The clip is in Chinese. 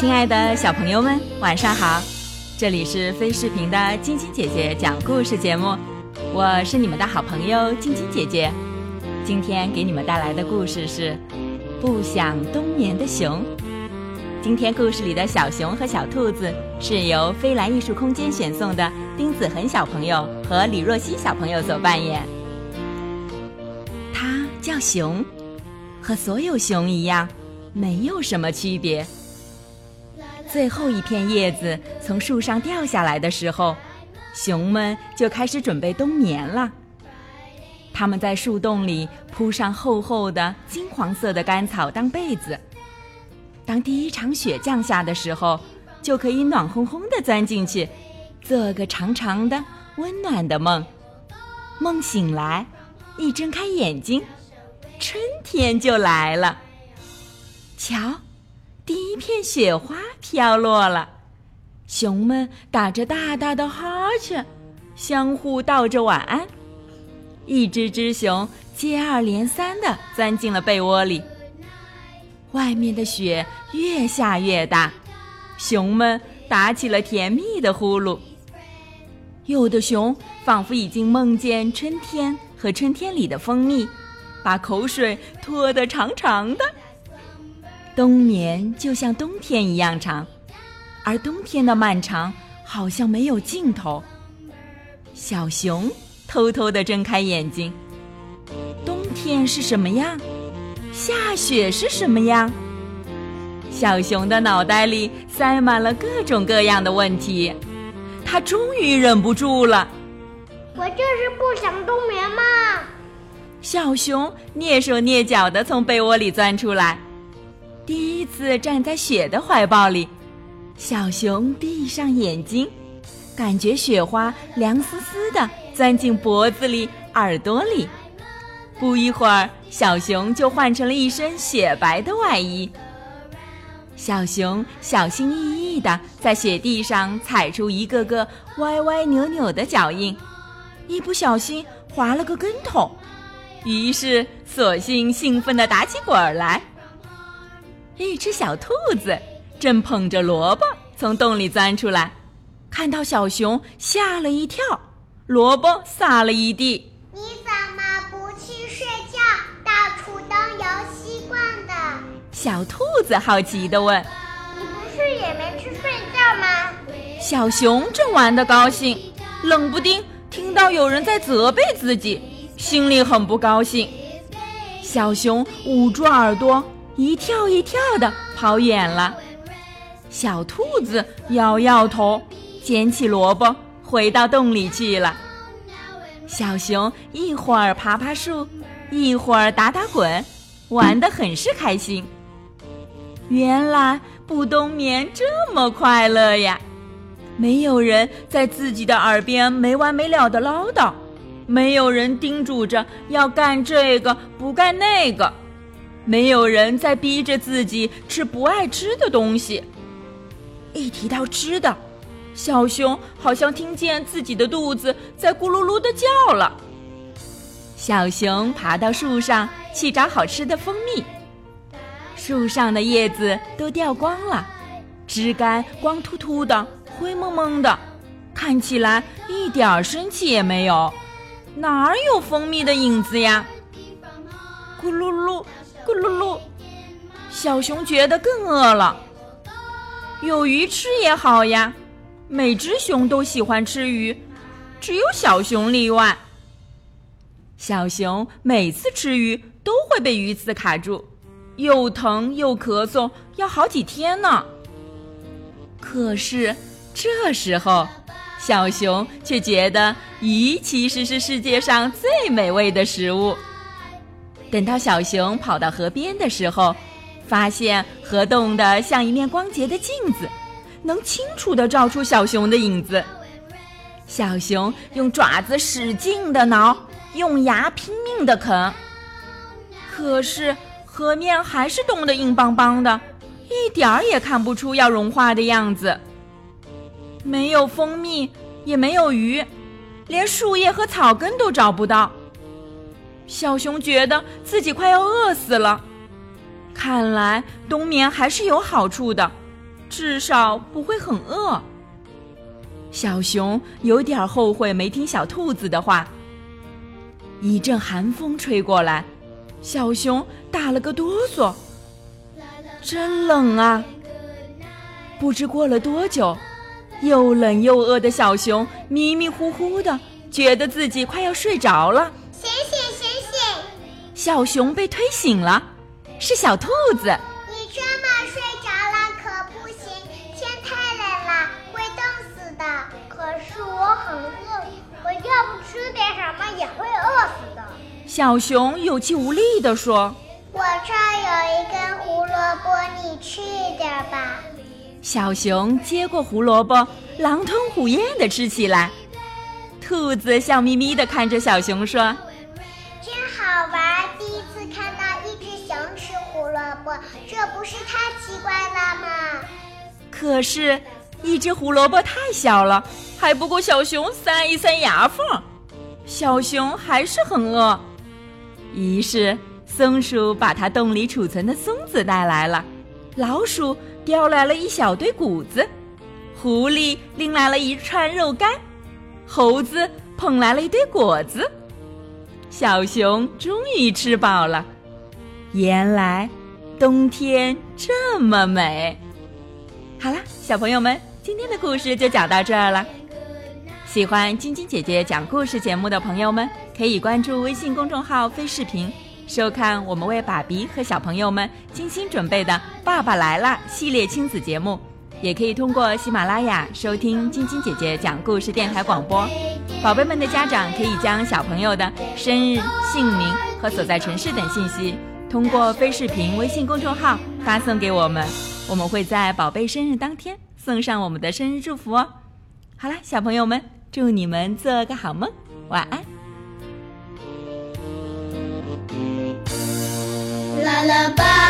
亲爱的小朋友们，晚上好！这里是飞视频的晶晶姐姐讲故事节目，我是你们的好朋友晶晶姐姐。今天给你们带来的故事是《不想冬眠的熊》。今天故事里的小熊和小兔子是由飞来艺术空间选送的丁子恒小朋友和李若曦小朋友所扮演。它叫熊，和所有熊一样，没有什么区别。最后一片叶子从树上掉下来的时候，熊们就开始准备冬眠了。他们在树洞里铺上厚厚的金黄色的干草当被子。当第一场雪降下的时候，就可以暖烘烘的钻进去，做个长长的温暖的梦。梦醒来，一睁开眼睛，春天就来了。瞧。第一片雪花飘落了，熊们打着大大的哈欠，相互道着晚安。一只只熊接二连三地钻进了被窝里。外面的雪越下越大，熊们打起了甜蜜的呼噜。有的熊仿佛已经梦见春天和春天里的蜂蜜，把口水拖得长长的。冬眠就像冬天一样长，而冬天的漫长好像没有尽头。小熊偷偷地睁开眼睛，冬天是什么样？下雪是什么样？小熊的脑袋里塞满了各种各样的问题，它终于忍不住了。我就是不想冬眠嘛！小熊蹑手蹑脚地从被窝里钻出来。第一次站在雪的怀抱里，小熊闭上眼睛，感觉雪花凉丝丝的钻进脖子里、耳朵里。不一会儿，小熊就换成了一身雪白的外衣。小熊小心翼翼地在雪地上踩出一个个歪歪扭扭的脚印，一不小心滑了个跟头，于是索性兴奋地打起滚来。一只小兔子正捧着萝卜从洞里钻出来，看到小熊吓了一跳，萝卜撒了一地。你怎么不去睡觉？到处东游西逛的。小兔子好奇地问：“你不是也没去睡觉吗？”小熊正玩得高兴，冷不丁听到有人在责备自己，心里很不高兴。小熊捂住耳朵。一跳一跳的跑远了，小兔子摇摇头，捡起萝卜回到洞里去了。小熊一会儿爬爬树，一会儿打打滚，玩得很是开心。原来不冬眠这么快乐呀！没有人在自己的耳边没完没了的唠叨，没有人叮嘱着要干这个不干那个。没有人在逼着自己吃不爱吃的东西。一提到吃的，小熊好像听见自己的肚子在咕噜噜的叫了。小熊爬到树上去找好吃的蜂蜜。树上的叶子都掉光了，枝干光秃秃的、灰蒙蒙的，看起来一点生气也没有。哪儿有蜂蜜的影子呀？咕噜噜。咕噜噜，小熊觉得更饿了。有鱼吃也好呀，每只熊都喜欢吃鱼，只有小熊例外。小熊每次吃鱼都会被鱼刺卡住，又疼又咳嗽，要好几天呢。可是这时候，小熊却觉得鱼其实是世界上最美味的食物。等到小熊跑到河边的时候，发现河冻得像一面光洁的镜子，能清楚地照出小熊的影子。小熊用爪子使劲地挠，用牙拼命地啃，可是河面还是冻得硬邦邦的，一点儿也看不出要融化的样子。没有蜂蜜，也没有鱼，连树叶和草根都找不到。小熊觉得自己快要饿死了，看来冬眠还是有好处的。至少不会很饿。小熊有点后悔没听小兔子的话。一阵寒风吹过来，小熊打了个哆嗦，真冷啊！不知过了多久，又冷又饿的小熊迷迷糊糊的，觉得自己快要睡着了。小熊被推醒了，是小兔子。你这么睡着了可不行，天太冷了，会冻死的。可是我很饿，我要不吃点什么也会饿死的。小熊有气无力地说。我这儿有一根胡萝卜，你吃一点吧。小熊接过胡萝卜，狼吞虎咽地吃起来。兔子笑眯眯地看着小熊说：“可是，一只胡萝卜太小了，还不够小熊塞一塞牙缝。小熊还是很饿，于是松鼠把它洞里储存的松子带来了，老鼠叼来了一小堆谷子，狐狸拎来了一串肉干，猴子捧来了一堆果子。小熊终于吃饱了，原来冬天这么美。好了，小朋友们，今天的故事就讲到这儿了。喜欢晶晶姐姐讲故事节目的朋友们，可以关注微信公众号“飞视频”，收看我们为爸比和小朋友们精心准备的《爸爸来了》系列亲子节目。也可以通过喜马拉雅收听晶晶姐姐讲故事电台广播。宝贝们的家长可以将小朋友的生日、姓名和所在城市等信息，通过飞视频微信公众号发送给我们，我们会在宝贝生日当天送上我们的生日祝福哦。好啦，小朋友们。祝你们做个好梦，晚安。啦啦吧